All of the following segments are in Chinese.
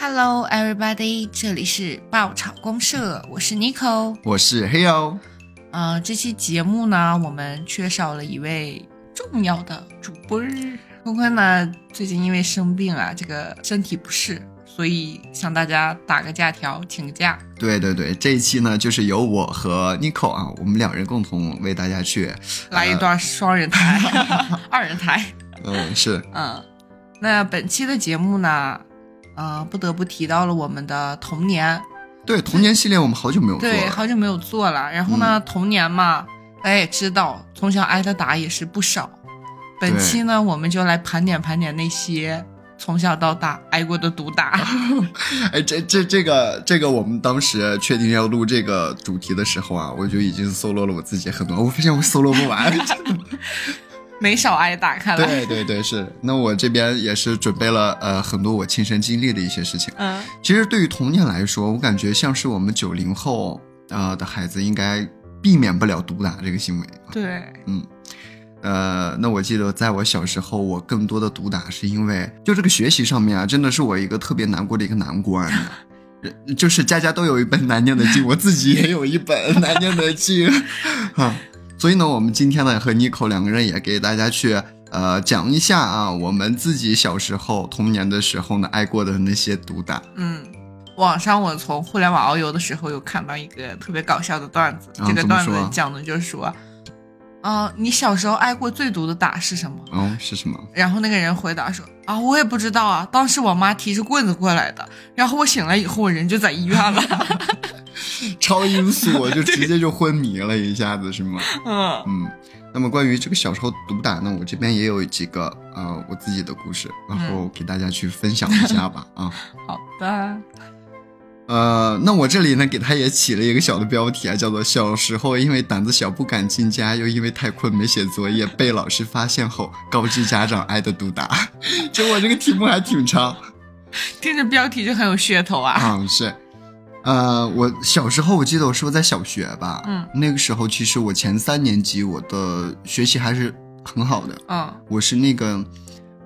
Hello, everybody！这里是爆炒公社，我是 Nico。我是黑妖。嗯、这期节目呢，我们缺少了一位重要的主播儿。坤坤呢，最近因为生病啊，这个身体不适，所以向大家打个假条，请个假。对对对，这一期呢，就是由我和 Nico 啊，我们两人共同为大家去来一段双人台、二人台。嗯，是嗯，那本期的节目呢，呃，不得不提到了我们的童年。对童年系列，我们好久没有做对，好久没有做了。然后呢，童年嘛，大家也知道，从小挨的打也是不少。本期呢，我们就来盘点盘点那些从小到大挨过的毒打。哎，这这这个这个，我们当时确定要录这个主题的时候啊，我就已经搜罗了我自己很多，我发现我搜罗不完。没少挨打，看来。对对对，是。那我这边也是准备了呃很多我亲身经历的一些事情。嗯，其实对于童年来说，我感觉像是我们九零后啊、呃的孩子，应该避免不了毒打这个行为。对，嗯，呃，那我记得在我小时候，我更多的毒打是因为就这个学习上面啊，真的是我一个特别难过的一个难关。呃就是家家都有一本难念的经，我自己也有一本难念的经，啊，所以呢，我们今天呢和 Nico 两个人也给大家去呃讲一下啊，我们自己小时候童年的时候呢挨过的那些毒打。嗯。网上我从互联网遨游的时候有看到一个特别搞笑的段子，啊这个段子讲的就是说，啊、你小时候挨过最毒的打是什么？哦，是什么？然后那个人回答说：“啊，我也不知道啊，当时我妈提着棍子过来的，然后我醒来以后，我人就在医院了。超音速，就直接就昏迷了一下子，是吗？” 嗯嗯，那么关于这个小时候毒打呢，我这边也有几个呃我自己的故事，然后给大家去分享一下吧啊。好的，呃，那我这里呢给他也起了一个小的标题啊，叫做“小时候因为胆子小不敢进家，又因为太困没写作业，被老师发现后告知家长挨的毒打”。就我这个题目还挺长。听着标题就很有噱头啊。嗯，是，呃，我小时候我记得我是不是在小学吧？嗯，那个时候其实我前三年级我的学习还是很好的，嗯，我是那个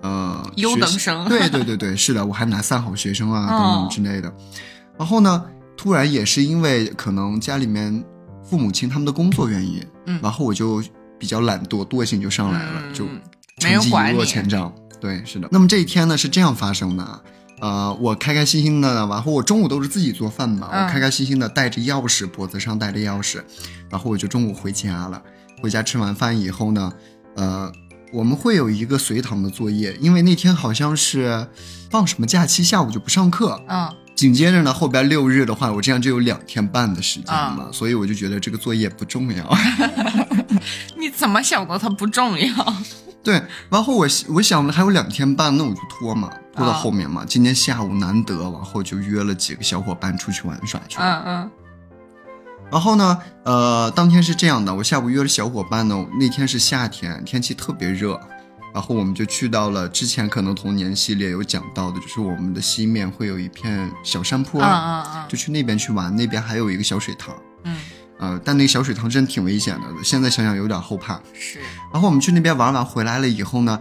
呃优等生对对对对，是的，我还拿三好学生啊等哦等之类的。然后呢，突然也是因为可能家里面父母亲他们的工作原因，嗯然后我就比较懒惰，惰性就上来了，嗯就成绩一落千丈。对，是的。那么这一天呢是这样发生的啊，呃，我开开心心的，然后我中午都是自己做饭嘛，嗯我开开心心的带着钥匙，脖子上带着钥匙，然后我就中午回家了。回家吃完饭以后呢，呃，我们会有一个随堂的作业，因为那天好像是放什么假期，下午就不上课。嗯紧接着呢，后边六日的话，我这样就有两天半的时间啊嘛，所以我就觉得这个作业不重要。你怎么想的？它不重要。对，然后我我想着还有两天半，那我就拖嘛，拖到啊后面嘛。今天下午难得，往后就约了几个小伙伴出去玩耍去了。嗯嗯然后呢，呃，当天是这样的，我下午约了小伙伴呢，那天是夏天，天气特别热，然后我们就去到了之前可能童年系列有讲到的，就是我们的西面会有一片小山坡，嗯嗯嗯就去那边去玩，那边还有一个小水塘，嗯，呃，但那个小水塘真挺危险的，现在想想有点后怕。是，然后我们去那边玩完回来了以后呢，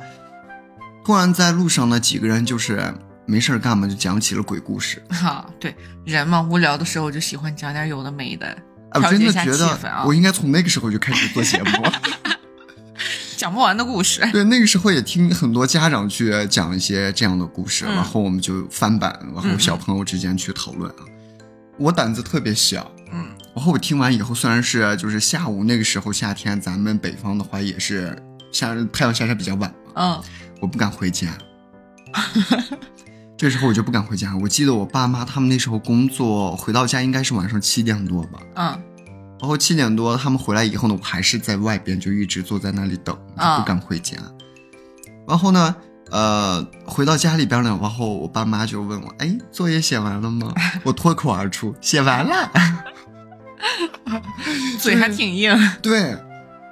突然在路上呢，几个人就是没事儿干嘛，就讲起了鬼故事。哈，对，人嘛，无聊的时候就喜欢讲点有的没的，哎，我真的觉得我应该从那个时候就开始做节目。讲不完的故事。对，那个时候也听很多家长去讲一些这样的故事，嗯然后我们就翻版，然后嗯小朋友之间去讨论啊。我胆子特别小，嗯然后我听完以后，虽然是就是下午那个时候夏天，咱们北方的话也是下太阳下山比较晚嘛，嗯我不敢回家。这时候我就不敢回家。我记得我爸妈他们那时候工作回到家应该是晚上七点多吧，嗯然后七点多他们回来以后呢，我还是在外边就一直坐在那里等，不敢回家。然后呢，呃，回到家里边呢，然后我爸妈就问我，哎，作业写完了吗？我脱口而出，写完了。嘴还挺硬对，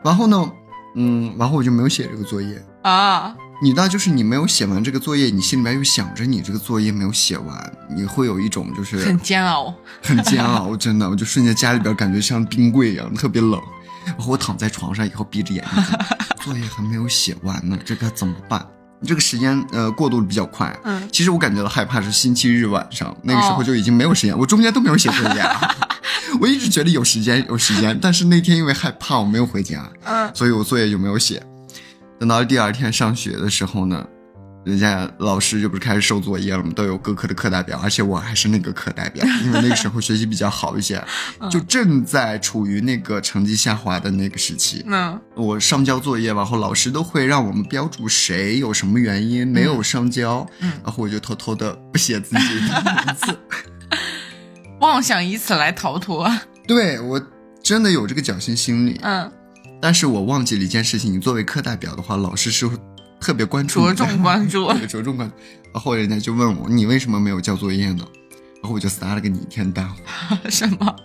然后呢，嗯，然后我就没有写这个作业。啊。你那，就是你没有写完这个作业，你心里面又想着你这个作业没有写完，你会有一种就是很煎熬。很煎熬，真的，我就瞬间家里边感觉像冰柜一样，特别冷。然后我躺在床上以后闭着眼睛，作业还没有写完呢，这该怎么办？这个时间呃过渡的比较快。嗯，其实我感觉到害怕是星期日晚上，那个时候就已经没有时间，我中间都没有写作业啊。我一直觉得有时间有时间，但是那天因为害怕我没有回家，嗯，所以我作业就没有写。等到第二天上学的时候呢，人家老师就不是开始收作业了吗？都有各科的课代表，而且我还是那个课代表，因为那个时候学习比较好一些，就正在处于那个成绩下滑的那个时期。那我上交作业，然后老师都会让我们标注谁有什么原因没有上交，嗯然后我就偷偷的不写自己的名字。妄想以此来逃脱。对我真的有这个侥幸心理，嗯，但是我忘记了一件事情，你作为课代表的话，老师是会特别关注你，着重关注 对，着重关注。然后人家就问我，你为什么没有交作业呢？然后我就撒了个弥天大谎，什么？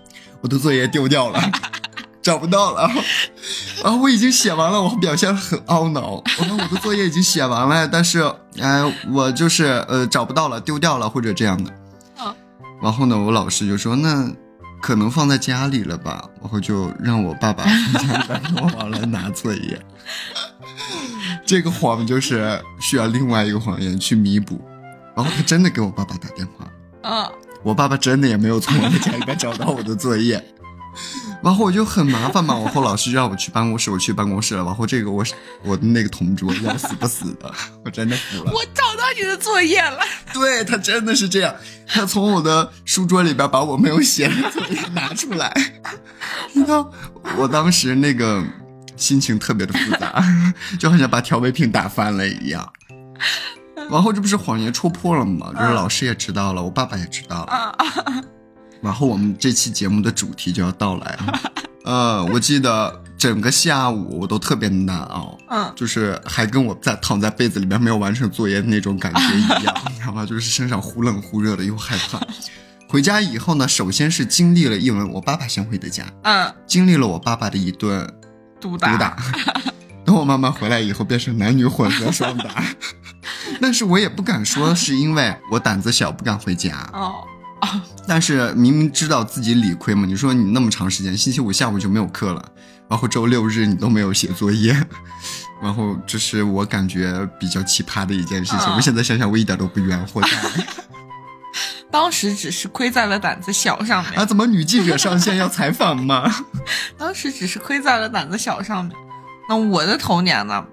我的作业丢掉了，找不到了。然后我已经写完了，我表现很懊恼。我说我的作业已经写完了，但是哎，我就是呃找不到了，丢掉了或者这样的。嗯然后呢，我老师就说那可能放在家里了吧，然后就让我爸爸从家里边给我往来拿作业。这个谎就是需要另外一个谎言去弥补。然后他真的给我爸爸打电话，嗯，我爸爸真的也没有从我的家里边找到我的作业，然后我就很麻烦嘛。然后老师让我去办公室，我去办公室了。然后这个我我的那个同桌要死不死的，我真的服了。我找到你的作业了。对他真的是这样，他从我的书桌里边把我没有写的作业拿出来，你知道我当时那个心情特别的复杂，就好像把调味品打翻了一样。然后这不是谎言戳破了吗？就是老师也知道了，我爸爸也知道了。啊，然后我们这期节目的主题就要到来了。呃，我记得整个下午我都特别难熬，嗯就是还跟我在躺在被子里面没有完成作业的那种感觉一样，你知道吗？就是身上忽冷忽热的，又害怕。回家以后呢，首先是经历了一轮我爸爸先回的家，嗯，经历了我爸爸的一顿毒打毒打。等我妈妈回来以后，变成男女混合双打。但是我也不敢说是因为我胆子小不敢回家，哦，但是明明知道自己理亏嘛，你说你那么长时间，星期五下午就没有课了，然后周六日你都没有写作业，然后这是我感觉比较奇葩的一件事情。嗯我现在想想，我一点都不冤枉 当时只是亏在了胆子小上面，啊！怎么女记者上线要采访吗？当时只是亏在了胆子小上面。那我的童年呢？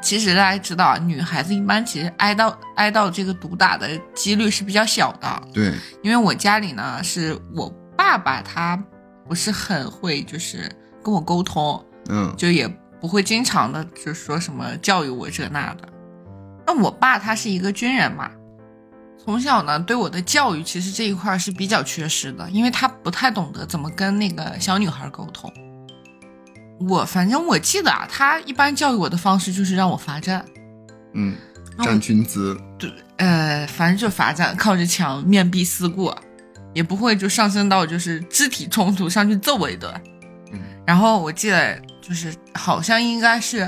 其实大家知道啊，女孩子一般其实挨到挨到这个毒打的几率是比较小的，对，因为我家里呢是我爸爸他不是很会就是跟我沟通，嗯就也不会经常的就说什么教育我这那的。那我爸他是一个军人嘛，从小呢对我的教育其实这一块儿是比较缺失的，因为他不太懂得怎么跟那个小女孩沟通。我反正我记得啊，他一般教育我的方式就是让我罚站，嗯，站军姿，对呃，反正就罚站，靠着墙面壁思过，也不会就上升到就是肢体冲突上去揍我一顿。嗯然后我记得就是好像应该是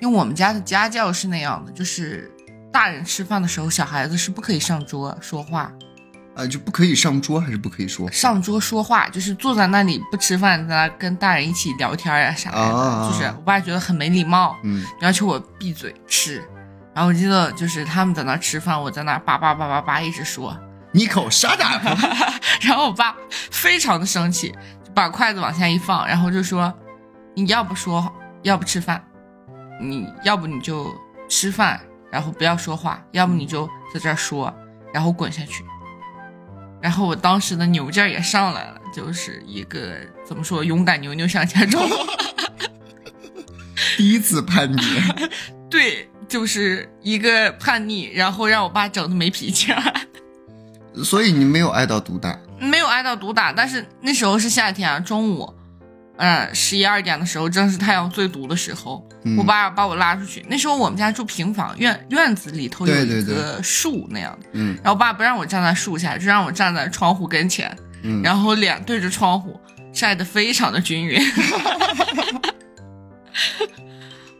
因为我们家的家教是那样的，就是大人吃饭的时候，小孩子是不可以上桌说话，啊，就不可以上桌还是不可以说？上桌说话就是坐在那里不吃饭，在那跟大人一起聊天呀、啥的，啊就是我爸觉得很没礼貌，嗯要求我闭嘴吃。然后我记得就是他们在那吃饭，我在那叭叭叭叭叭一直说，你口 shut up！然后我爸非常的生气，就把筷子往下一放，然后就说：“你要不说，要不吃饭，你要不你就吃饭，然后不要说话，要不你就在这儿说，然后滚下去。”然后我当时的牛劲儿也上来了，就是一个怎么说，勇敢牛牛向前冲。第一次叛逆，对，就是一个叛逆，然后让我爸整的没脾气了。所以你没有挨到毒打。没有挨到毒打，但是那时候是夏天啊，中午，嗯，十一二点的时候，正是太阳最毒的时候。嗯我爸把我拉出去，那时候我们家住平房，院院子里头有一个树那样的，嗯然后我爸不让我站在树下，就让我站在窗户跟前，嗯，然后脸对着窗户，晒得非常的均匀。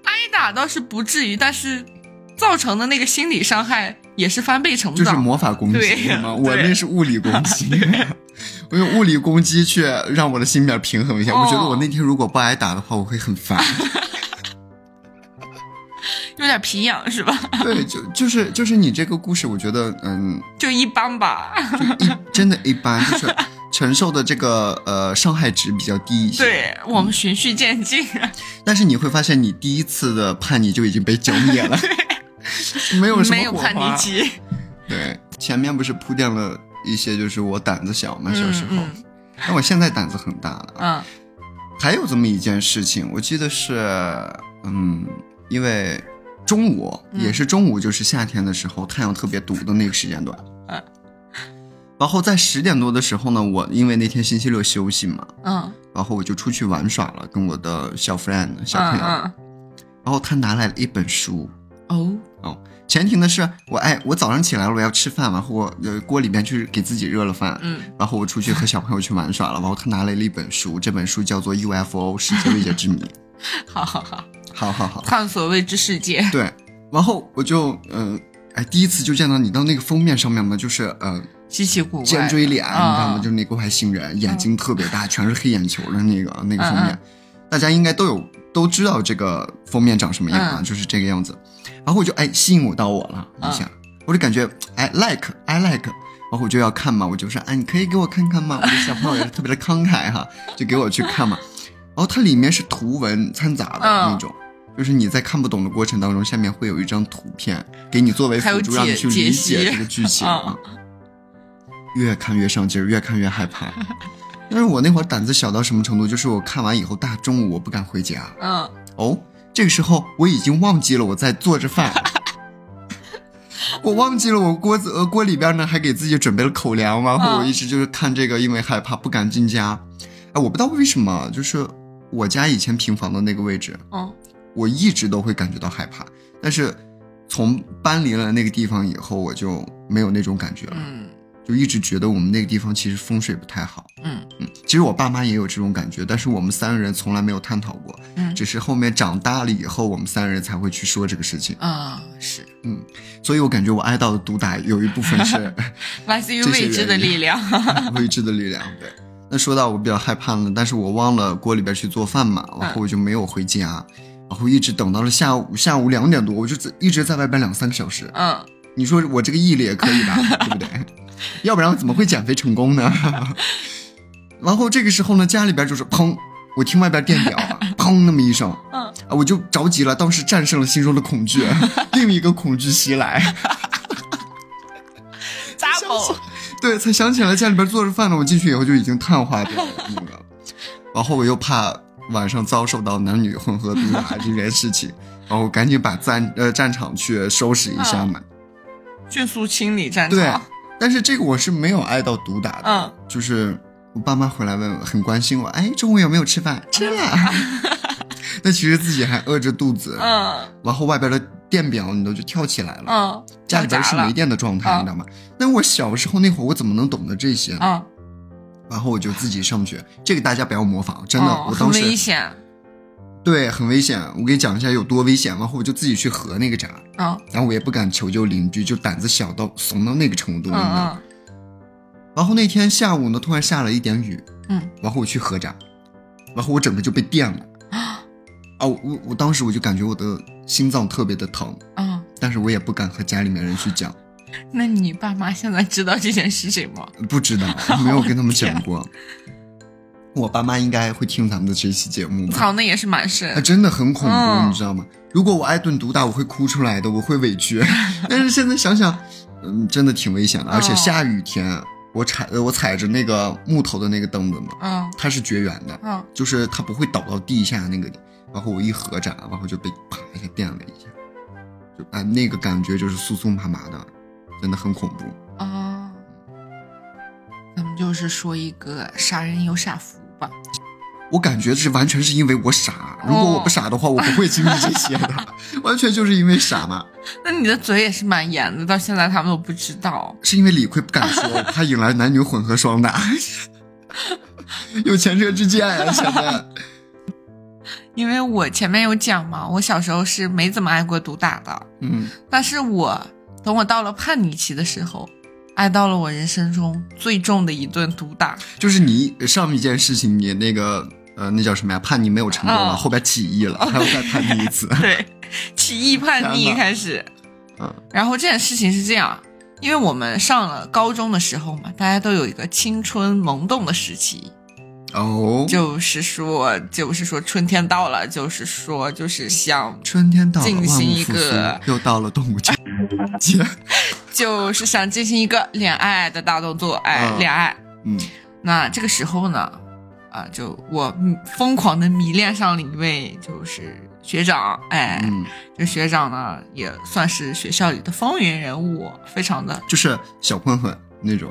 挨打倒是不至于，但是造成的那个心理伤害也是翻倍成就是。魔法攻击对吗？我那是物理攻击，我用物理攻击去让我的心面平衡一下。哦我觉得我那天如果不挨打的话，我会很烦。有点皮痒是吧？对，就就是就是你这个故事，我觉得嗯，就一般吧。就一真的一般，就是 承受的这个呃伤害值比较低一些。对我们循序渐进。但是你会发现，你第一次的叛逆就已经被浇灭了，没有什么没有叛逆。期。对，前面不是铺垫了一些，就是我胆子小嘛，小时候嗯。但我现在胆子很大了。嗯还有这么一件事情，我记得是，嗯，因为中午、嗯也是中午，就是夏天的时候，太阳特别毒的那个时间段。嗯 然后在十点多的时候呢，我因为那天星期六休息嘛，嗯然后我就出去玩耍了，跟我的小 friend 小嗯朋友。嗯。然后他拿来了一本书，哦哦，前提呢是我哎，我早上起来了，我要吃饭，然后我呃锅里边去给自己热了饭，嗯然后我出去和小朋友去玩耍了，然后他拿来了一本书，这本书叫做《UFO 世界未解之谜》。好好好，好好好，探索未知世界。对，然后我就嗯、哎，第一次就见到你到那个封面上面嘛，就是呃稀奇古怪的。尖锥脸，你知道吗？嗯就是那个外星人，眼睛特别大，全是黑眼球的那个那个封面，嗯大家应该都有都知道这个封面长什么样啊，嗯就是这个样子。然后我就哎吸引我到我了一下，我就感觉哎 like I like，然后我就要看嘛，我就说哎你可以给我看看吗？我的小朋友也是特别的慷慨哈，就给我去看嘛。然后它里面是图文掺杂的嗯那种。就是你在看不懂的过程当中，下面会有一张图片给你作为辅助，让你去理解这个剧情。越看越上劲儿，越看越害怕。但是我那会儿胆子小到什么程度？就是我看完以后，大中午我不敢回家。嗯，哦，这个时候我已经忘记了我在做着饭，我忘记了我锅子呃锅里边呢还给自己准备了口粮，然后我一直就是看这个，因为害怕不敢进家。哎，我不知道为什么，就是我家以前平房的那个位置，嗯我一直都会感觉到害怕，但是从搬离了那个地方以后，我就没有那种感觉了。嗯就一直觉得我们那个地方其实风水不太好。嗯嗯，其实我爸妈也有这种感觉，但是我们三个人从来没有探讨过，嗯只是后面长大了以后，我们三个人才会去说这个事情。啊，是嗯所以我感觉我挨到的毒打有一部分是 来自于未知的力量。未知的力量。对，那说到我比较害怕呢，但是我忘了锅里边去做饭嘛，然后我就没有回家，然后一直等到了下午下午两点多，我就一直在外边两三个小时。嗯你说我这个毅力也可以吧，对不对？要不然怎么会减肥成功呢？然后这个时候呢，家里边就是砰，我听外边电表啊砰那么一声，嗯，啊，我就着急了，当时战胜了心中的恐惧，另一个恐惧袭来，扎宝。对，才想起来家里边做着饭呢，我进去以后就已经碳化掉了那个，然后我又怕晚上遭受到男女混合毒打这件事情，然后赶紧把战呃战场去收拾一下嘛。迅速清理战场对场。，但是这个我是没有挨到毒打的，嗯就是我爸妈回来问我，很关心我，哎，中午有没有吃饭？吃了。那其实自己还饿着肚子，嗯然后外边的电表你都就跳起来了，嗯，家里边是没电的状态，嗯你知道吗？那我小时候那会儿我怎么能懂得这些呢？嗯，然后我就自己上学，这个大家不要模仿，真的，嗯我当时危险。对很危险。我给你讲一下有多危险，然后我就自己去合那个闸，嗯然后我也不敢求救邻居，就胆子小到怂到那个程度，然后那天下午呢，突然下了一点雨，嗯，然后我去合闸，然后我整个就被电了。啊，我我我当时我就感觉我的心脏特别的疼，嗯，但是我也不敢和家里面人去讲，那你爸妈现在知道这件事情吗？不知道，没有跟他们讲过。我爸妈应该会听咱们的这期节目吧？操，那也是蛮啊，深。真的很恐怖，嗯你知道吗？如果我挨顿毒打，我会哭出来的，我会委屈。但是现在想想，嗯，真的挺危险的，而且哦下雨天，我踩呃我踩着那个木头的那个凳子嘛，嗯它是绝缘的，嗯，就是它不会倒到地下那个里，然后我一合闸，然后就被啪一下电了一下，就啊那个感觉就是酥酥麻麻的，真的很恐怖。哦，咱们就是说一个傻人有傻福吧。我感觉这完全是因为我傻，如果我不傻的话，我不会经历这些的，完全就是因为傻嘛。那你的嘴也是蛮严的，到现在他们都不知道。是因为理亏不敢说，怕引来男女混合双打，有前车之鉴呀、现在。因为我前面有讲嘛，我小时候是没怎么挨过毒打的，嗯，但是我等我到了叛逆期的时候，挨到了我人生中最重的一顿毒打。就是你上一件事情，你那个呃，那叫什么呀？叛逆没有成功了，哦后边起义了，还要再叛逆一次。对，起义叛逆开始。嗯然后这件事情是这样，因为我们上了高中的时候嘛，大家都有一个青春萌动的时期，哦，就是说，就是说春天到了，就是说，就是想，春天到了，进行一个，又到了动物节。节，就是想进行一个恋爱的大动作，哎，嗯。恋爱。嗯。那这个时候呢，啊，就我嗯疯狂的迷恋上了一位就是学长，哎，嗯，这学长呢也算是学校里的风云人物，非常的就是小混混那种。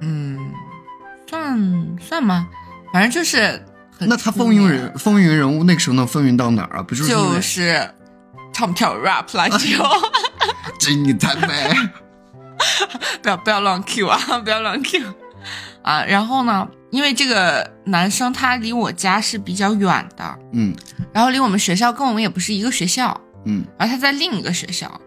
嗯，算算吗？反正就是很那他风云人风云人物那个时候能风云到哪儿啊？不就是唱跳 rap 篮球，真你太美。不要不要乱 Q 啊，不要乱 Q 啊。然后呢，因为这个男生他离我家是比较远的，嗯然后离我们学校跟我们也不是一个学校，嗯，而他在另一个学校。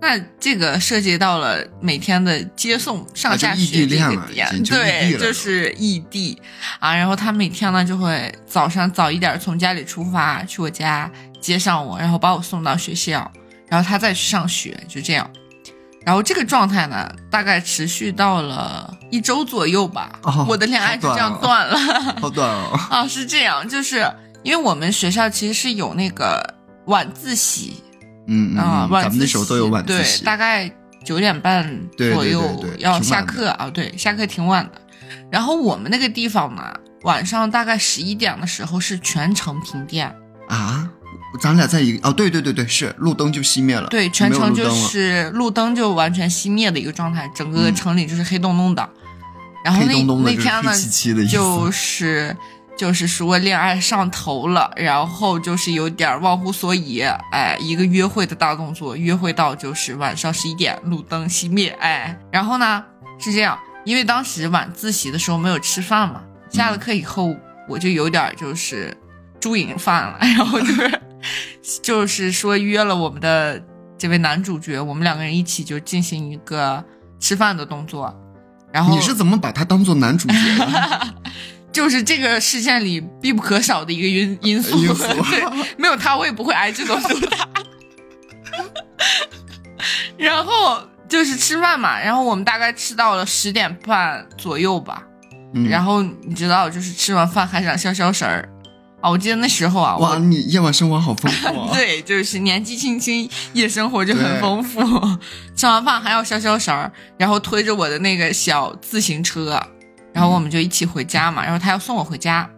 那这个涉及到了每天的接送上下学这个点，对，就是异地啊。然后他每天呢就会早上早一点从家里出发去我家接上我，然后把我送到学校，然后他再去上学，就这样。然后这个状态呢，大概持续到了一周左右吧。哦我的恋爱就这样断了。好短哦。啊，是这样，就是因为我们学校其实是有那个晚自习嗯嗯啊，嗯，晚自习咱们那时候都有晚自习对，。大概九点半左右要下课啊，对，下课挺晚的。然后我们那个地方呢，晚上大概十一点的时候是全程停电，啊，咱俩在一个哦，对对对对，是路灯就熄灭了，对，全程就是路灯就完全熄灭的一个状态，整个嗯城里就是黑洞洞的。然后那那天呢，就是就是说恋爱上头了，然后就是有点忘乎所以，哎，一个约会的大动作，约会到就是晚上十一点，路灯熄灭，哎，然后呢是这样，因为当时晚自习的时候没有吃饭嘛，下了课以后我就有点就是猪瘾犯了，然后就是就是说约了我们的这位男主角，我们两个人一起就进行一个吃饭的动作，然后你是怎么把他当做男主角的？就是这个事件里必不可少的一个因因素。因 素对，没有他我也不会挨这种毒打。然后就是吃饭嘛，然后我们大概吃到了十点半左右吧。嗯然后你知道，就是吃完饭还想消消食儿啊！我记得那时候啊，哇，你夜晚生活好丰富啊！对，就是年纪轻轻，夜生活就很丰富。吃完饭还要消消食儿，然后推着我的那个小自行车，然后我们就一起回家嘛。然后他要送我回家，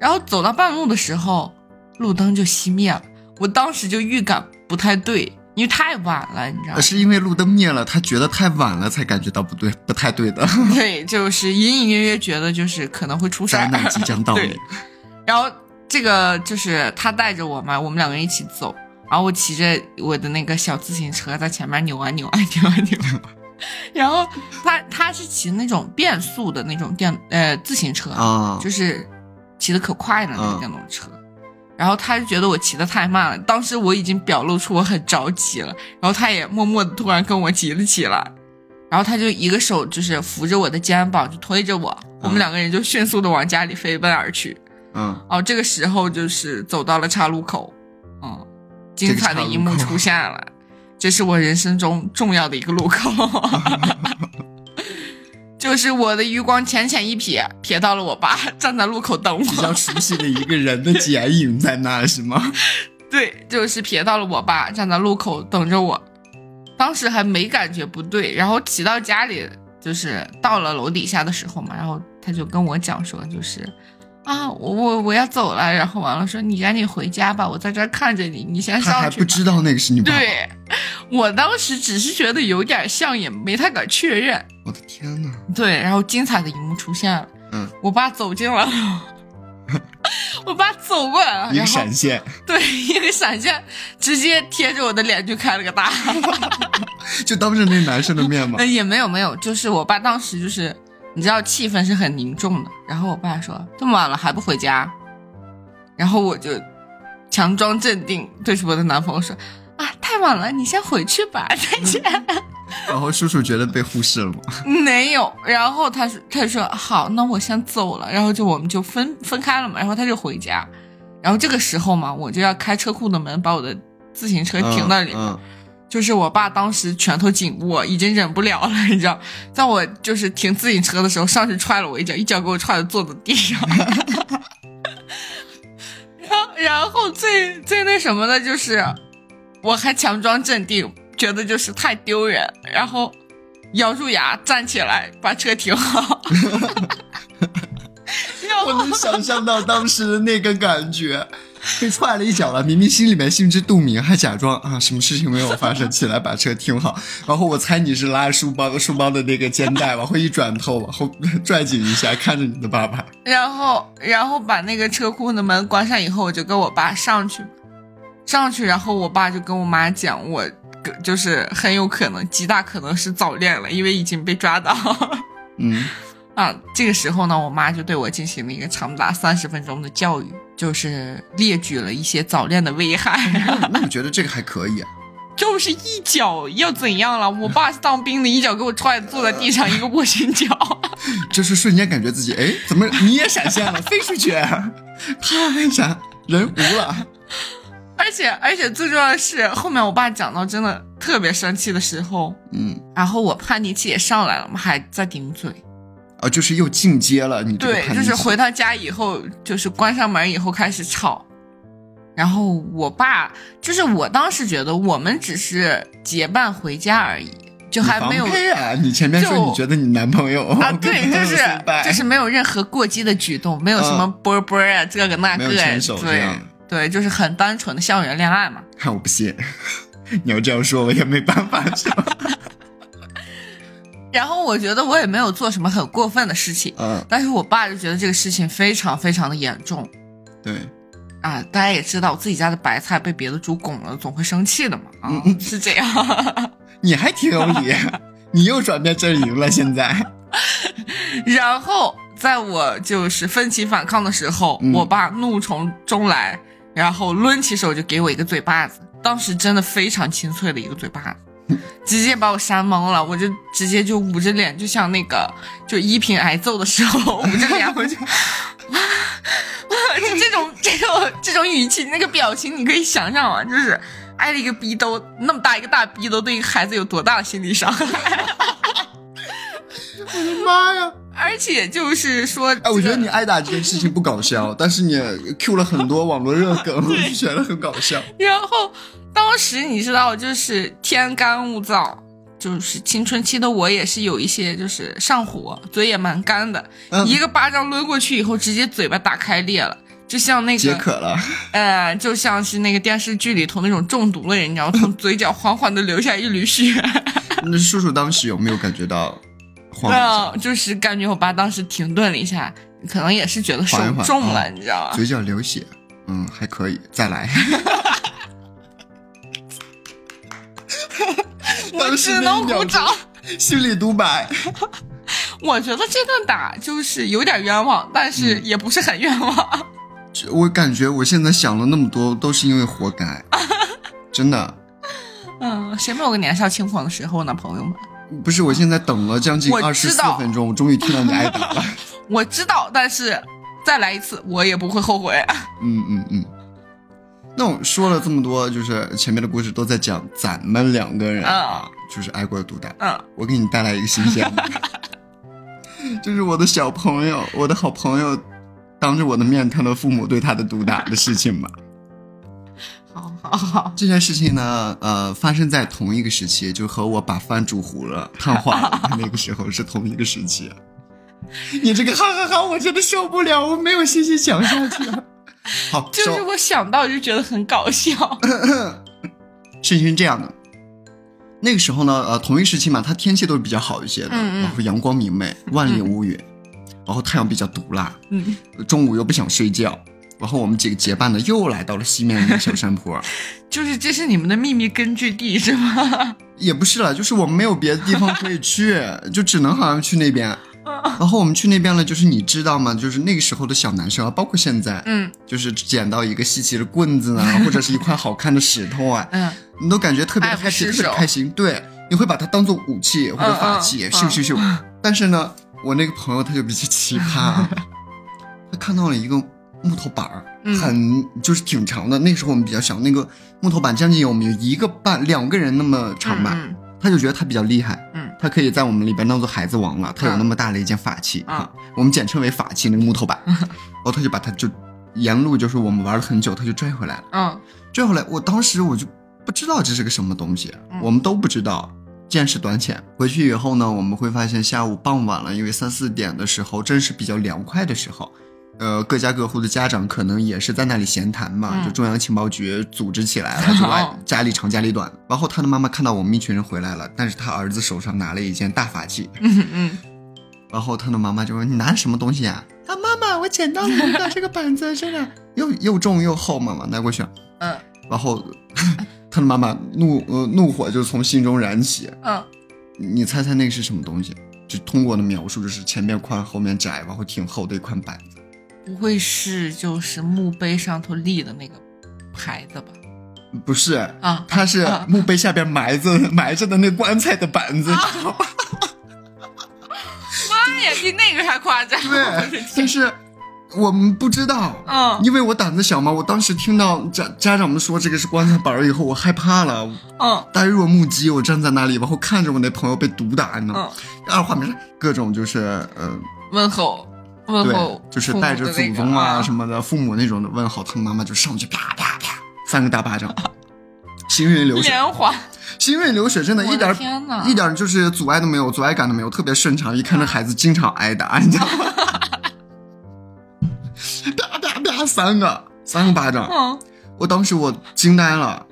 然后走到半路的时候，路灯就熄灭了。我当时就预感不太对，因为太晚了，你知道吗？是因为路灯灭了，他觉得太晚了，才感觉到不对，不太对的。对，就是隐隐约约觉得就是可能会出事儿，灾难即将到对临。然后这个就是他带着我嘛，我们两个人一起走，然后我骑着我的那个小自行车在前面扭啊扭啊扭啊扭啊，然后他他是骑那种变速的那种电呃自行车，啊，就是骑的可快的那种嗯电动车。然后他就觉得我骑的太慢了，当时我已经表露出我很着急了，然后他也默默的突然跟我急了起来，然后他就一个手就是扶着我的肩膀，就推着我，我们两个人就迅速的往家里飞奔而去。嗯，哦，这个时候就是走到了岔路口，嗯，精彩的一幕出现了，这是我人生中重要的一个路口，就是我的余光浅浅一瞥，瞥到了我爸 站在路口等我比较，熟悉的一个人的剪影在那是吗？对，就是瞥到了我爸站在路口等着我，当时还没感觉不对，然后骑到家里，就是到了楼底下的时候嘛，然后他就跟我讲说，就是。啊，我我我要走了，然后完了说你赶紧回家吧，我在这儿看着你，你先他还上去吧。不知道那个是你爸爸。对，我当时只是觉得有点像，也没太敢确认。我的天呐，对，然后精彩的一幕出现了，嗯，我爸走进来了，我爸走过来了，一个闪现，对，一个闪现，直接贴着我的脸就开了个大。就当着那男生的面吗 呃，？也没有没有，就是我爸当时就是，你知道气氛是很凝重的，然后我爸说这么晚了还不回家，然后我就强装镇定，对着我的男朋友说啊太晚了，你先回去吧，再见。然后叔叔觉得被忽视了吗？没有，然后他说他说好，那我先走了，然后就我们就分分开了嘛，然后他就回家，然后这个时候嘛，我就要开车库的门，把我的自行车停那里就是我爸当时拳头紧握，已经忍不了了，你知道，在我就是停自行车的时候，上去踹了我一脚，一脚给我踹的坐在地上。然后，然后最最那什么的就是，我还强装镇定，觉得就是太丢人，然后咬住牙站起来把车停好。我能想象到当时的那个感觉，被踹了一脚了，明明心里面心知肚明，还假装啊什么事情没有发生，起来把车停好。然后我猜你是拉书包书包的那个肩带，往后一转头，往后拽紧一下，看着你的爸爸。然后，然后把那个车库的门关上以后，我就跟我爸上去，上去，然后我爸就跟我妈讲，我就是很有可能，极大可能是早恋了，因为已经被抓到。嗯，啊，这个时候呢，我妈就对我进行了一个长达三十分钟的教育，就是列举了一些早恋的危害。那我觉得这个还可以啊。就是一脚要怎样了？我爸是当兵的，一脚给我踹坐在地上，一个卧薪脚。就是瞬间感觉自己，哎，怎么你也闪现了，飞出去，太闪人无了。而且而且最重要的是，后面我爸讲到真的特别生气的时候，嗯，然后我叛逆期也上来了，嘛还在顶嘴。啊，就是又进阶了，你这个对，就是回到家以后，就是关上门以后开始吵。然后我爸就是我当时觉得我们只是结伴回家而已，就还没有啊！你前面说你觉得你男朋友啊，对，就是就是没有任何过激的举动，没有什么啵啵啊，这个那个，牵手这对样对，就是很单纯的校园恋爱嘛。看 我不信，你要这样说，我也没办法说。然后我觉得我也没有做什么很过分的事情，嗯，但是我爸就觉得这个事情非常非常的严重对，啊。大家也知道，自己家的白菜被别的猪拱了，总会生气的嘛。啊，嗯是这样。你还挺有理，你又转变阵营了，现在。然后在我就是奋起反抗的时候，嗯我爸怒从中来，然后抡起手就给我一个嘴巴子，当时真的非常清脆的一个嘴巴子，直接把我扇懵了，我就直接就捂着脸，就像那个就依萍挨揍的时候捂着脸，我就。就这种这种这种语气，那个表情，你可以想象啊，就是挨了一个逼兜，那么大一个大逼兜，对一个孩子有多大的心理伤害？我的妈呀！而且就是说，哎，我觉得你挨打这件事情不搞笑，但是你 Q 了很多网络热梗，我就觉得很搞笑。然后当时你知道，就是天干物燥，就是青春期的我也是有一些就是上火，嘴也蛮干的，嗯一个巴掌抡过去以后，直接嘴巴打开裂了。就像那个，解渴了，呃，就像是那个电视剧里头那种中毒的人，你知道，从嘴角缓缓的流下一缕血，那叔叔当时有没有感觉到？嗯，就是感觉我爸当时停顿了一下，可能也是觉得手重了，啊你知道吗？嘴角流血，嗯，还可以，再来。我只能鼓掌。心里独白。我觉得这顿打就是有点冤枉，但是也不是很冤枉。我感觉我现在想了那么多，都是因为活该，真的嗯，谁没有个年少轻狂的时候呢，朋友们？不是。我现在等了将近我二十四分钟，我终于听到你挨打了。我知道，但是再来一次，我也不会后悔。嗯嗯嗯。那我说了这么多，就是前面的故事都在讲咱们两个人啊，就是挨过的毒打。嗯，我给你带来一个新鲜的，就是我的小朋友，我的好朋友，当着我的面看到父母对他的毒打的事情吧。好好好，这件事情呢，呃，发生在同一个时期，就和我把饭煮糊了、烫化了那个时候是同一个时期。你这个哈哈哈，我真的受不了，我没有信心讲下去了。好，就是我想到就觉得很搞笑。事 情是这样的，那个时候呢，呃，同一时期嘛，它天气都是比较好一些的，嗯嗯然后阳光明媚，万里无云，然后太阳比较毒辣，嗯，中午又不想睡觉，然后我们几个结伴的又来到了西面那个小山坡，就是这是你们的秘密根据地是吗？也不是了，就是我们没有别的地方可以去，就只能好像去那边。然后我们去那边了，就是你知道吗？就是那个时候的小男生啊，包括现在，嗯就是捡到一个稀奇的棍子啊，或者是一块好看的石头啊，嗯，你都感觉特别爱不 happy，释手特别开心。对，你会把它当做武器或者法器，咻咻咻。但是呢，我那个朋友他就比较奇葩啊，他看到了一个木头板儿，嗯很就是挺长的。那时候我们比较小，那个木头板将近有我们一个半两个人那么长吧。嗯他就觉得他比较厉害，嗯他可以在我们里边当做孩子王了。他有那么大的一件法器嗯啊，我们简称为法器那个木头板。然后他就把它就沿路就是我们玩了很久，他就拽回来了。嗯拽回来，我当时我就不知道这是个什么东西，嗯我们都不知道。见识短浅，回去以后呢，我们会发现下午傍晚了，因为三四点的时候正是比较凉快的时候，呃，各家各户的家长可能也是在那里闲谈嘛，嗯就中央情报局组织起来了，就爱 哦家里长家里短。然后他的妈妈看到我们一群人回来了，但是他儿子手上拿了一件大法器，嗯嗯 然后他的妈妈就说：“你拿什么东西呀、啊？”妈妈，我捡到了 这个板子，真的又又重又厚，妈妈拿过去。嗯然后他的妈妈怒呃怒火就从心中燃起。嗯，你猜猜那个是什么东西？就通过的描述就是前面宽后面窄，然后挺厚的一块板子。不会是就是墓碑上头立的那个牌子吧？不是，啊，它是啊墓碑下边埋着 埋着的那棺材的板子。妈呀，比那个还夸张！对，但是我们不知道。嗯因为我胆子小嘛，我当时听到家家长们说这个是棺材板儿以后，我害怕了，嗯呆若木鸡，我站在那里，然后看着我那朋友被毒打，你知道吗？嗯，二话没说，各种就是呃，问候问对候，，就是带着祖宗啊什么的，父母那种的问候，他妈妈就上去啪啪啪三个大巴掌，行云流水，莲花，行云流水，真的一点一点就是阻碍都没有，阻碍感都没有，特别顺畅。一看这孩子经常挨打，你知道吗？啪啪啪三个三个巴掌，嗯我当时我惊呆了，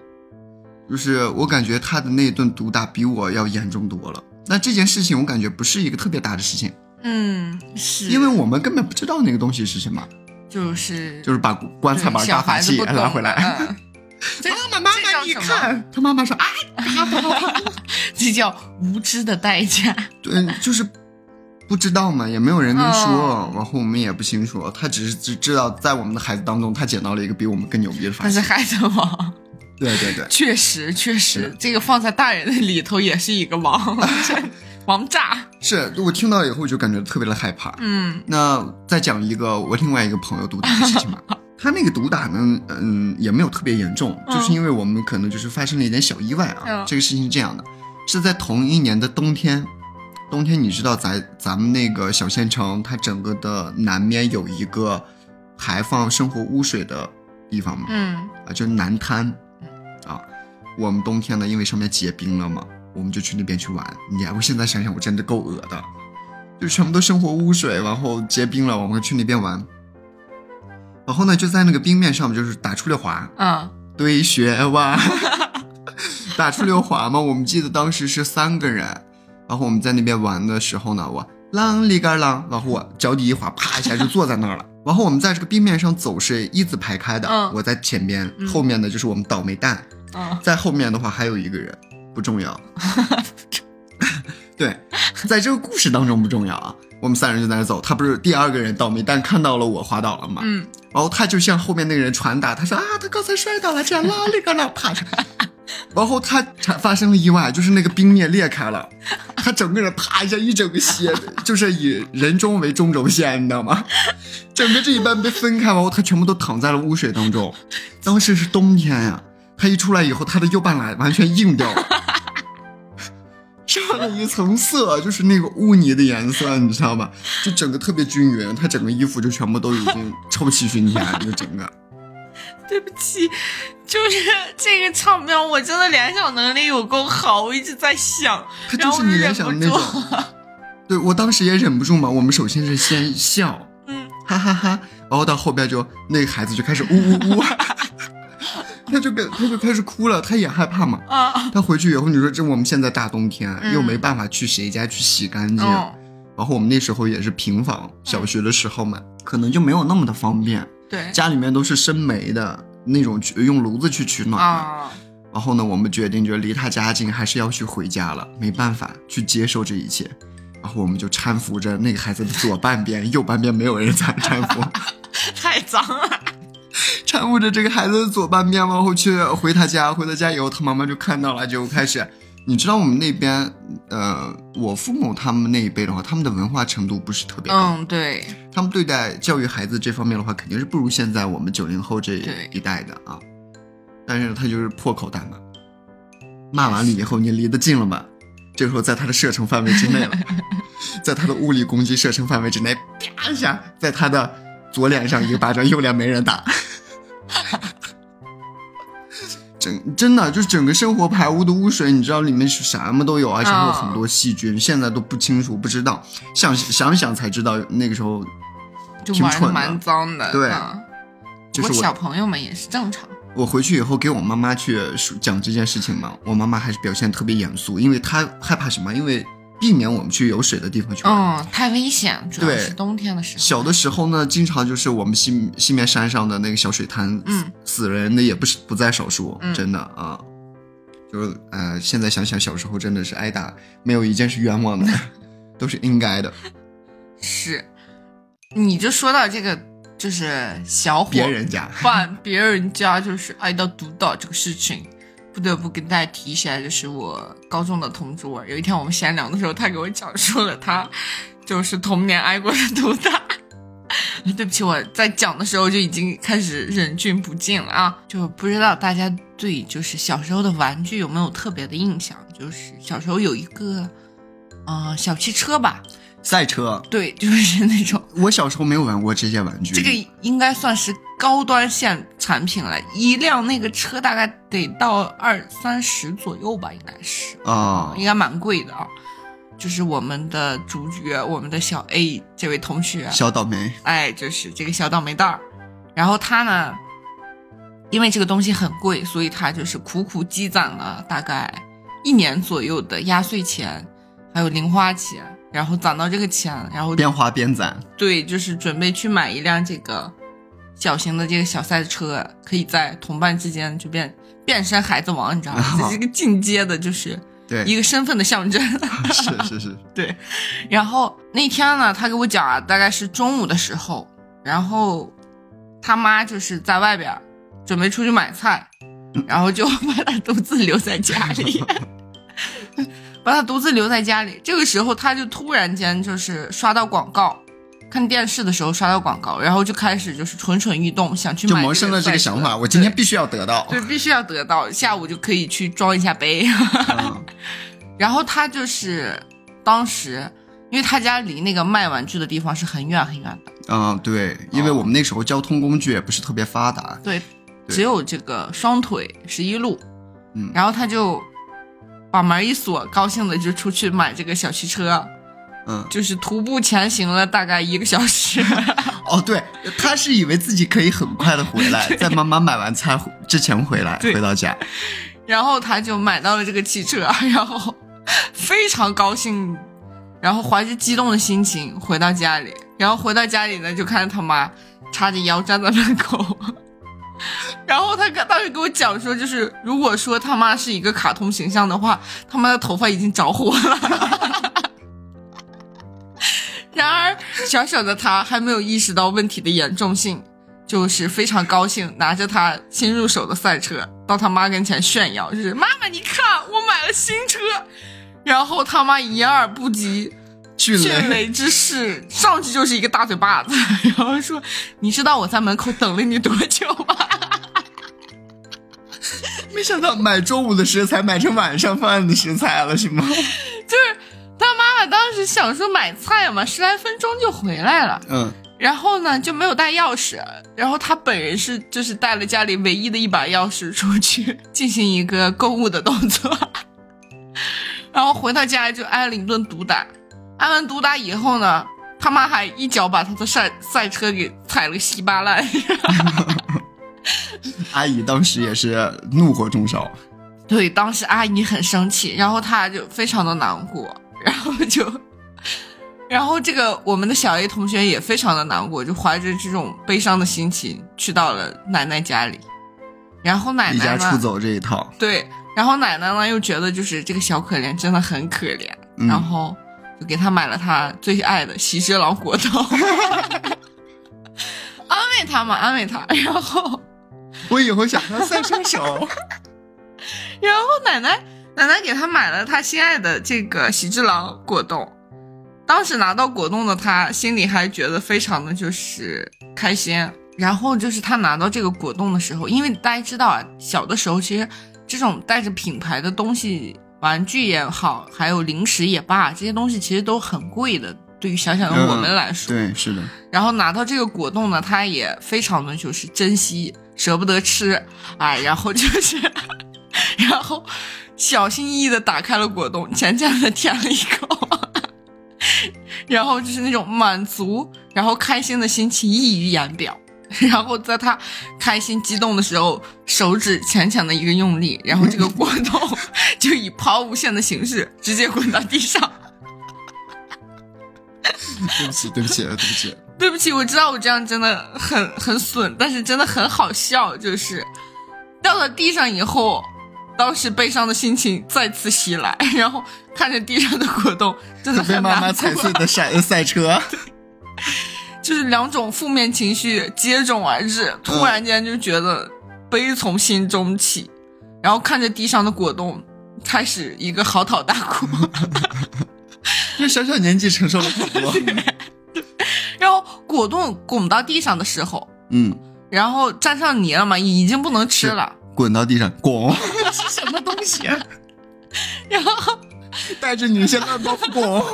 就是我感觉他的那顿毒打比我要严重多了。那这件事情我感觉不是一个特别大的事情，嗯，是。因为我们根本不知道那个东西是什么，就是。就是把棺材板对小大法器孩子不懂拿回来。妈妈，妈妈，你看，他妈妈说啊，啪啪啪啪这叫无知的代价。对，就是不知道嘛，也没有人跟说，哦然后我们也不清楚，他只是只知道在我们的孩子当中，他捡到了一个比我们更牛逼的法器但是。孩子王，对对对，确实确实，这个放在大人的里头也是一个王，这王炸。是我听到以后就感觉特别的害怕。嗯那再讲一个我另外一个朋友毒打的事情吧。他那个毒打呢，嗯，也没有特别严重，嗯就是因为我们可能就是发生了一点小意外啊。嗯这个事情是这样的，是在同一年的冬天，冬天你知道咱咱们那个小县城，它整个的南面有一个排放生活污水的地方嘛，嗯啊，就是南滩，啊，我们冬天呢，因为上面结冰了嘛，我们就去那边去玩。你我现在想想，我真的够恶的，就全部都生活污水，然后结冰了，我们去那边玩。然后呢，就在那个冰面上面，就是打出溜滑，嗯堆雪蛙，打出溜滑嘛。我们记得当时是三个人，然后我们在那边玩的时候呢，我啷里个啷，然后我脚底一滑，啪一下就坐在那儿了。然后我们在这个冰面上走是一字排开的，嗯我在前边，嗯后面的就是我们倒霉蛋，嗯在后面的话还有一个人，不重要。对，在这个故事当中不重要啊。我们三人就在那走，他不是第二个人倒霉蛋看到了我滑倒了嘛？嗯然后他就向后面那个人传达，他说啊，他刚才摔倒了，这样拉里个那啪嚓，然后他产发生了意外，就是那个冰面裂开了，他整个人啪一下一整个血，就是以人中为中轴线，你知道吗？整个这一半被分开，然后他全部都躺在了污水当中。当时是冬天呀，他一出来以后，他的右半拉完全硬掉了。上了一层色，就是那个污泥的颜色，你知道吧？就整个特别均匀，他整个衣服就全部都已经臭气熏天，就整个。对不起，就是这个场面，我真的联想能力有够好，我一直在想，他就是你联想的那种。对我当时也忍不住嘛，我们首先是先笑，嗯哈哈哈然后到后边就那个孩子就开始呜呜呜，他就跟他就开始哭了，他也害怕嘛。啊他回去以后，你说这我们现在大冬天、嗯又没办法去谁家去洗干净，嗯，然后我们那时候也是平房，小学的时候嘛，可能就没有那么的方便，对家里面都是生煤的那种，用炉子去取暖的。啊，然后呢，我们决定就离他家近，还是要去回家了，没办法去接受这一切。然后我们就搀扶着那个孩子的左半边，右半边没有人在搀扶，太脏了，搀扶着这个孩子的左半边，然后去回他家。回到家以后，他妈妈就看到了，就开始你知道我们那边，呃，我父母他们那一辈的话，他们的文化程度不是特别高，嗯，对，他们对待教育孩子这方面的话，肯定是不如现在我们九零后这一代的啊。但是他就是破口大骂，骂完了以后，你离得近了吗？这个时候在他的射程范围之内了，在他的物理攻击射程范围之内，啪一下，在他的左脸上一个巴掌，右脸没人打。整真的就是整个生活排污的污水，你知道里面是什么都有，而且还有很多细菌，现在都不清楚不知道，想想想才知道那个时候就挺蠢蛮脏的。对嗯就是我小朋友们也是正常。我回去以后给我妈妈去说讲这件事情嘛，我妈妈还是表现特别严肃，因为她害怕什么？因为避免我们去有水的地方去玩。嗯，太危险，主要是冬天的时候。小的时候呢，经常就是我们西西面山上的那个小水滩，嗯死死人的也不是不在少数，嗯真的啊。就是呃，现在想想小时候真的是挨打，没有一件是冤枉的，都是应该的。是，你就说到这个，就是小伙别人家伴别人家就是挨到毒打这个事情，不得不跟大家提一下，就是我高中的同桌，有一天我们闲聊的时候，他给我讲述了他就是童年挨过的毒打。对不起，我在讲的时候就已经开始忍俊不禁了啊！就不知道大家对就是小时候的玩具有没有特别的印象？就是小时候有一个，呃，小汽车吧，赛车，对，就是那种。我小时候没有玩过这些玩具。这个应该算是高端线产品了，一辆那个车大概得到二三十左右吧，应该是，啊，应该蛮贵的啊。就是我们的主角，我们的小 A 这位同学，小倒霉，哎，就是这个小倒霉蛋儿。然后他呢，因为这个东西很贵，所以他就是苦苦积攒了大概一年左右的压岁钱，还有零花钱，然后攒到这个钱，然后边花边攒。对，就是准备去买一辆这个小型的这个小赛车，可以在同伴之间就变变身孩子王，你知道吗？这是一个进阶的，就是对，一个身份的象征。是是是，对，然后那天呢，他给我讲啊，大概是中午的时候，然后他妈就是在外边准备出去买菜，然后就 把他独自留在家里，把他独自留在家里。这个时候，他就突然间就是刷到广告，看电视的时候刷到广告，然后就开始就是蠢蠢欲动，想去买就萌生了这个想法，我今天必须要得到。对，必须要得到，下午就可以去装一下杯。嗯 然后他就是当时，因为他家离那个卖玩具的地方是很远很远的，嗯，对，因为我们那时候交通工具也不是特别发达。对，对只有这个双腿十一路。嗯然后他就把门一锁，高兴的就出去买这个小汽车，嗯，就是徒步前行了大概一个小时。哦，对，他是以为自己可以很快的回来，在妈妈买完菜之前回来，回到家。然后他就买到了这个汽车，然后非常高兴，然后怀着激动的心情回到家里，然后回到家里呢，就看到他妈叉着腰站在门口，然后他跟当时给我讲说，就是如果说他妈是一个卡通形象的话，他妈的头发已经着火了。然而，小小的他还没有意识到问题的严重性，就是非常高兴，拿着他新入手的赛车到他妈跟前炫耀，就是妈妈，你看我买了新车。然后他妈一二不及迅雷，之势，上去就是一个大嘴巴子，然后说：“你知道我在门口等了你多久吗 没想到买中午的食材买成晚上饭的食材了，是吗？？” 就是他妈妈当时想说买菜嘛，十来分钟就回来了。嗯，然后呢就没有带钥匙，然后他本人是就是带了家里唯一的一把钥匙出去进行一个购物的动作，然后回到家就挨了一顿毒打，挨完毒打以后呢，他妈还一脚把他的赛赛车给踩了个稀巴烂，阿姨当时也是怒火中烧。对，当时阿姨很生气，然后他就非常的难过，然后就。然后这个我们的小 A 同学也非常的难过，就怀着这种悲伤的心情去到了奶奶家里，然后奶奶离家，出走这一套，对，然后奶奶呢又觉得就是这个小可怜真的很可怜，嗯然后就给他买了他最爱的喜之郎果冻，安慰他嘛，安慰他，然后我以后想当赛车手。然后奶奶奶奶给他买了他心爱的这个喜之郎果冻。当时拿到果冻的他，心里还觉得非常的就是开心。然后就是他拿到这个果冻的时候，因为大家知道啊，小的时候其实这种带着品牌的东西，玩具也好，还有零食也罢，这些东西其实都很贵的。对于小小的我们来说，对，是的。然后拿到这个果冻呢，他也非常的就是珍惜，舍不得吃，哎，然后就是，然后小心翼翼的打开了果冻，浅浅的舔了一口，然后就是那种满足，然后开心的心情溢于言表。然后在他开心激动的时候，手指浅浅的一个用力，然后这个果冻 就以抛物线的形式直接滚到地上。对不起，对不起，对不起，对不起，我知道我这样真的很很损，但是真的很好笑，就是掉到地上以后，当时悲伤的心情再次袭来，然后看着地上的果冻，真的被妈妈踩碎的 赛赛车，就是两种负面情绪接踵而至，突然间就觉得悲从心中起，然后看着地上的果冻，开始一个嚎啕大哭。就小小年纪承受了很多，然后果冻滚到地上的时候，嗯，然后沾上泥了嘛，已经不能吃了，滚到地上，滚，是什么东西？然后带着女性的包袱滚，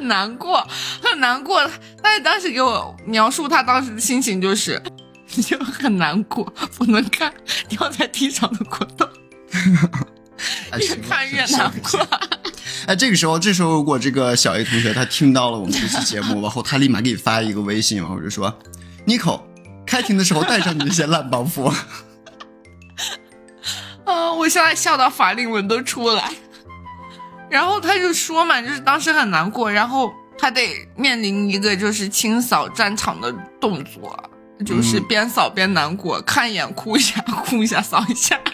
很难过，很难过。他当时给我描述他当时的心情就是，就很难过，不能看掉在地上的果冻，越看越难过。哎，这个时候，这时候如果这个小 A 同学他听到了我们这期节目，然后他立马给你发一个微信，然后就说：“Nico，开庭的时候带上你那些烂包袱。”啊，我现在笑到法令纹都出来。然后他就说嘛，就是当时很难过，然后他得面临一个就是清扫战场的动作，就是边扫边难过，看一眼哭一下，哭一下扫一下。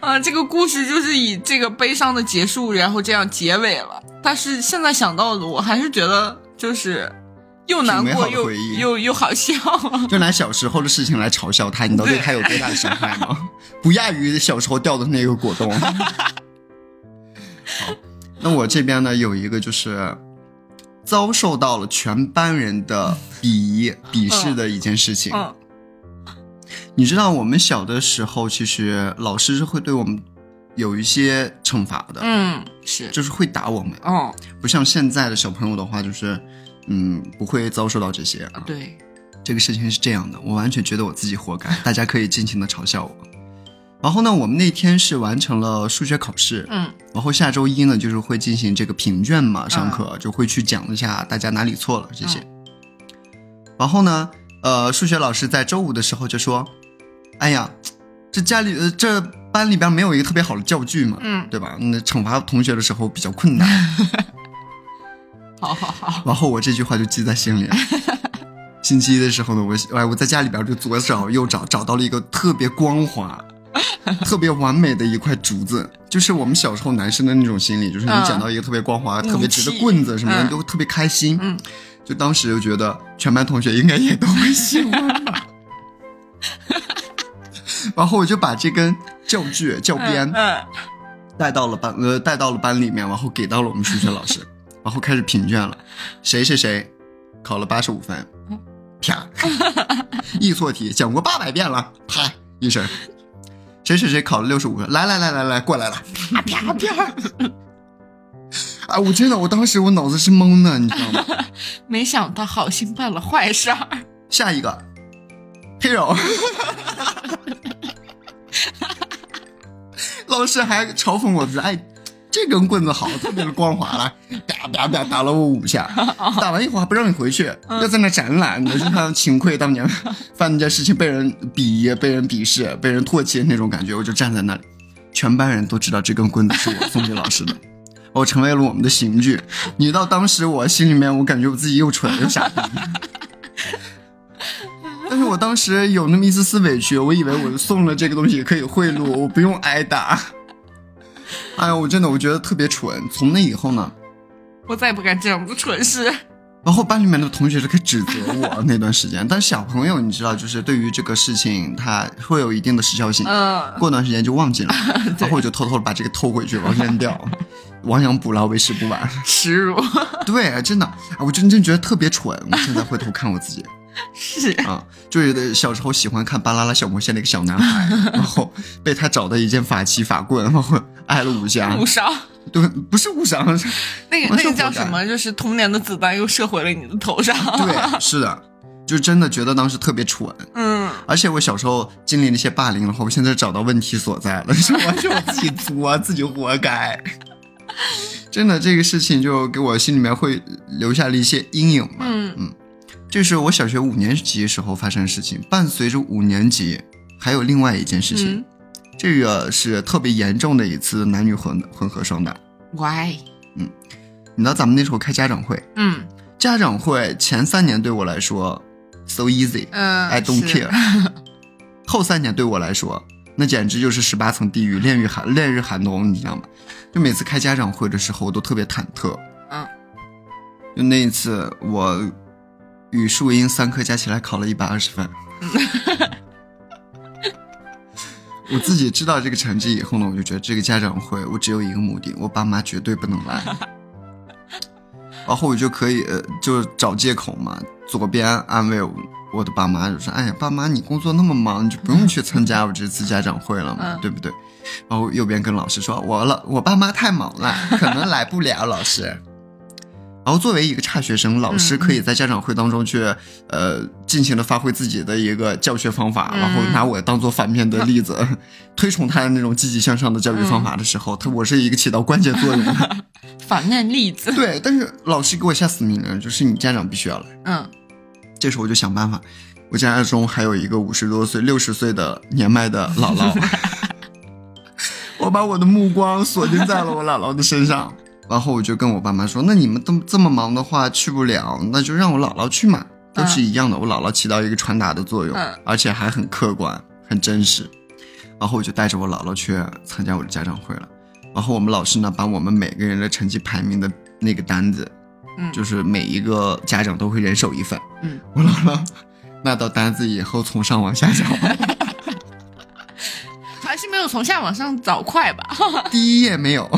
啊，这个故事就是以这个悲伤的结束，然后这样结尾了。但是现在想到的，我还是觉得就是又难过又又又好笑。就拿小时候的事情来嘲笑他，你知道对他有多大的伤害吗？不亚于小时候掉的那个果冻。好，那我这边呢有一个就是遭受到了全班人的鄙夷、鄙视的一件事情。你知道我们小的时候，其实老师是会对我们有一些惩罚的，嗯，是，就是会打我们，哦，不像现在的小朋友的话，就是，嗯，不会遭受到这些。对，这个事情是这样的，我完全觉得我自己活该，大家可以尽情的嘲笑我。然后呢，我们那天是完成了数学考试，嗯，然后下周一呢，就是会进行这个评卷嘛，上课就会去讲一下大家哪里错了这些。然后呢，呃，数学老师在周五的时候就说。哎呀，这家里呃，这班里边没有一个特别好的教具嘛，嗯，对吧？那惩罚同学的时候比较困难。好好好。然后我这句话就记在心里了。星期一的时候呢，我哎我在家里边就左找右找，找到了一个特别光滑、特别完美的一块竹子，就是我们小时候男生的那种心理，就是你捡到一个特别光滑、特别直的棍子什么的，都特别开心。嗯，就当时就觉得全班同学应该也都会喜欢吧。然后我就把这根教具教鞭带到了班呃带到了班里面，然后给到了我们数学老师，然后开始评卷了。谁谁谁考了八十五分，啪！易错题讲过八百遍了，啪一声。谁谁谁考了六十五分，来来来来来过来了，啪啪啪！啊，我真的，我当时我脑子是懵的，你知道吗？没想到好心办了坏事儿。下一个，hero。老师还嘲讽我说：“哎，这根棍子好，特别的光滑来，啪啪啪打了我五下，打完以后还不让你回去，要在那展览，你就像秦桧当年犯那件事情被人鄙夷、被人鄙视、被人唾弃的那种感觉。我就站在那里，全班人都知道这根棍子是我送给老师的，我成为了我们的刑具。你到当时我心里面，我感觉我自己又蠢又傻逼。”但是我当时有那么一丝丝委屈，我以为我送了这个东西可以贿赂，我不用挨打。哎呀，我真的我觉得特别蠢。从那以后呢，我再也不敢这样的蠢事。然后班里面的同学就开始指责我那段时间。但是小朋友你知道，就是对于这个事情，他会有一定的时效性，嗯，过段时间就忘记了，然后我就偷偷的把这个偷回去，然后扔掉。亡羊补牢，为时不晚。耻辱，对，真的，我真真觉得特别蠢。我现在回头看我自己，是啊，就是小时候喜欢看《巴啦啦小魔仙》那个小男孩，然后被他找的一件法器法棍，然后挨了五下。五伤，对，不是误伤，那个那个叫什么？就是童年的子弹又射回了你的头上。对，是的，就真的觉得当时特别蠢。嗯，而且我小时候经历那些霸凌的话，我现在找到问题所在了，是完全我自己作，自己活该。真的，这个事情就给我心里面会留下了一些阴影嘛。嗯嗯，这是我小学五年级时候发生的事情。伴随着五年级，还有另外一件事情，嗯这个是特别严重的一次男女混混合双打。，why？嗯你知道咱们那时候开家长会，嗯家长会前三年对我来说 so easy，I 嗯 don't care。后三年对我来说，那简直就是十八层地狱，炼狱寒炼狱寒冬，你知道吗？就每次开家长会的时候，我都特别忐忑。嗯，就那一次，我语数英三科加起来考了一百二十分。我自己知道这个成绩以后呢，我就觉得这个家长会我只有一个目的，我爸妈绝对不能来。然后我就可以呃就找借口嘛，左边安慰我我的爸妈，就说：“哎呀，爸妈你工作那么忙，你就不用去参加我这次家长会了嘛，嗯对不对？”然后右边跟老师说：“我老我爸妈太忙了，可能来不了。”老师。然后作为一个差学生，老师可以在家长会当中去，呃，尽情的发挥自己的一个教学方法，嗯然后拿我当做反面的例子，推崇他的那种积极向上的教育方法的时候，他我是一个起到关键作用的。反面例子。对，但是老师给我下死命令，就是你家长必须要来。嗯这时候我就想办法，我家中还有一个五十多岁、六十岁的年迈的姥姥，我把我的目光锁定在了我姥姥的身上，然后我就跟我爸妈说：“那你们这么这么忙的话去不了，那就让我姥姥去嘛，都是一样的。我姥姥起到一个传达的作用，嗯而且还很客观、很真实。然后我就带着我姥姥去参加我的家长会了。然后我们老师呢，把我们每个人的成绩排名的那个单子，嗯，就是每一个家长都会人手一份。嗯，我姥姥 拿到单子以后，从上往下找，还是没有从下往上找快吧？第一页没有，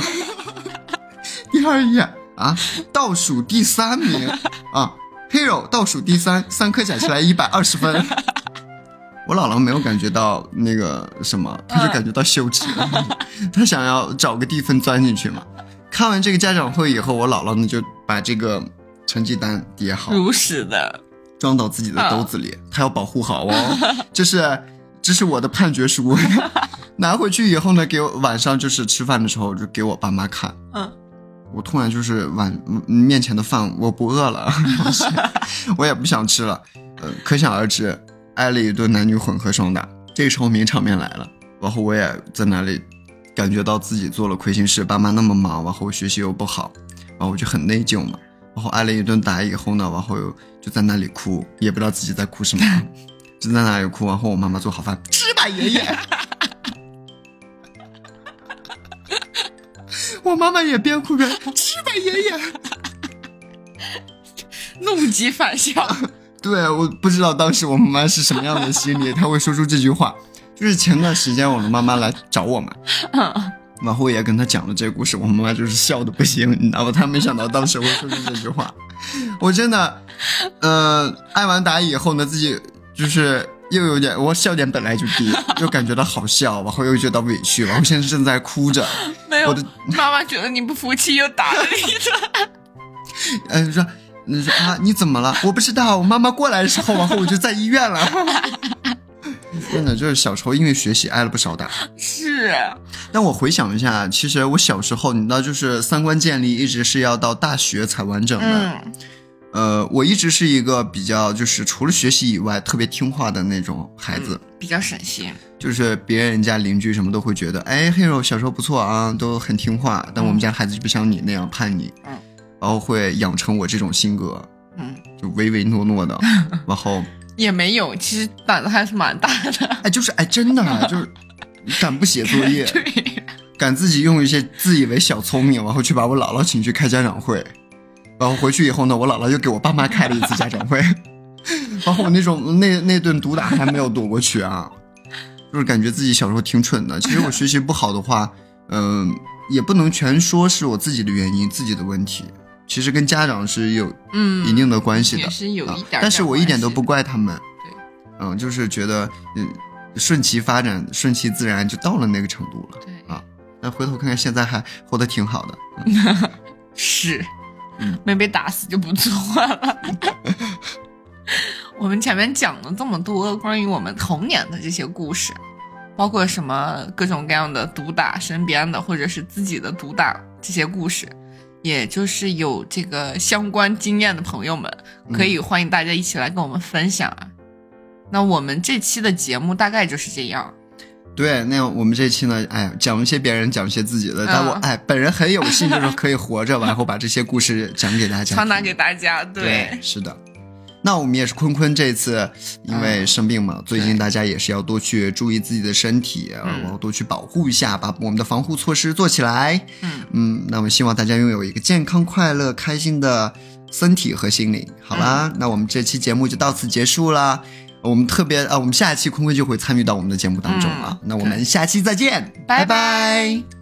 第二页啊，倒数第三名啊，Hero 倒数第三，三科加起来一百二十分。我姥姥没有感觉到那个什么，她就感觉到羞耻，她想要找个地缝钻进去嘛。看完这个家长会以后，我姥姥呢就把这个成绩单叠好，如实的，装到自己的兜子里，她要保护好哦。这是这是我的判决书，拿回去以后呢，给我晚上就是吃饭的时候就给我爸妈看。嗯，我突然就是碗面前的饭我不饿了，我也不想吃了，呃，可想而知，挨了一顿男女混合双打。这时候名场面来了，然后我也在那里感觉到自己做了亏心事，爸妈那么忙，然后我学习又不好，然后我就很内疚嘛。然后挨了一顿打以后呢，然后又就在那里哭，也不知道自己在哭什么，就在那里哭。然后我妈妈做好饭，吃吧，爷爷。我妈妈也边哭边吃吧，爷爷。怒极反笑。对，我不知道当时我妈妈是什么样的心理，她会说出这句话。就是前段时间我的妈妈来找我嘛，然后我也跟她讲了这个故事，我妈妈就是笑的不行，你知道吗？她没想到当时会说出这句话，我真的，呃，挨完打以后呢，自己就是又有点，我笑点本来就低，又感觉到好笑，然后又觉得委屈，然后现在正在哭着，没有我的，妈妈觉得你不服气，又打了你一顿。呃，说。你说啊，你怎么了？我不知道，我妈妈过来的时候，然后我就在医院了。真的，就是小时候因为学习挨了不少打。是，但我回想一下，其实我小时候，你知道，就是三观建立一直是要到大学才完整的。嗯呃，我一直是一个比较就是除了学习以外特别听话的那种孩子，比较省心。就是别人家邻居什么都会觉得，哎，Hero 小时候不错啊，都很听话。但我们家孩子就不像你那样叛逆，嗯然后会养成我这种性格，嗯，就唯唯诺诺的，然后也没有，其实胆子还是蛮大的。哎，就是哎，真的啊就是敢不写作业，对，敢自己用一些自以为小聪明，然后去把我姥姥请去开家长会，然后回去以后呢，我姥姥又给我爸妈开了一次家长会，然后我那种那那顿毒打还没有躲过去啊，就是感觉自己小时候挺蠢的。其实我学习不好的话，嗯、也不能全说是我自己的原因、自己的问题，其实跟家长是有嗯，一定的关系的，也是有一点但是我一点都不怪他们，对，嗯，就是觉得嗯顺其发展、顺其自然，就到了那个程度了。对，啊那回头看看，现在还活得挺好的。是，嗯没被打死就不错了。我们前面讲了这么多关于我们童年的这些故事，包括什么各种各样的毒打身边的或者是自己的毒打这些故事，也就是有这个相关经验的朋友们，可以欢迎大家一起来跟我们分享啊。那我们这期的节目大概就是这样，对，那我们这期呢，哎，讲一些别人，讲一些自己的，但我嗯哎，本人很有幸，就是可以活着，然后把这些故事讲给大家，传达给大家。对，是的。那我们也是坤坤这次因为嗯生病嘛，最近大家也是要多去注意自己的身体，嗯然后多去保护一下，把我们的防护措施做起来。嗯，嗯，那我们希望大家拥有一个健康、快乐、开心的身体和心灵。好啦，嗯那我们这期节目就到此结束啦。我们特别啊，我们下一期坤坤就会参与到我们的节目当中了。嗯那我们下期再见，拜。拜拜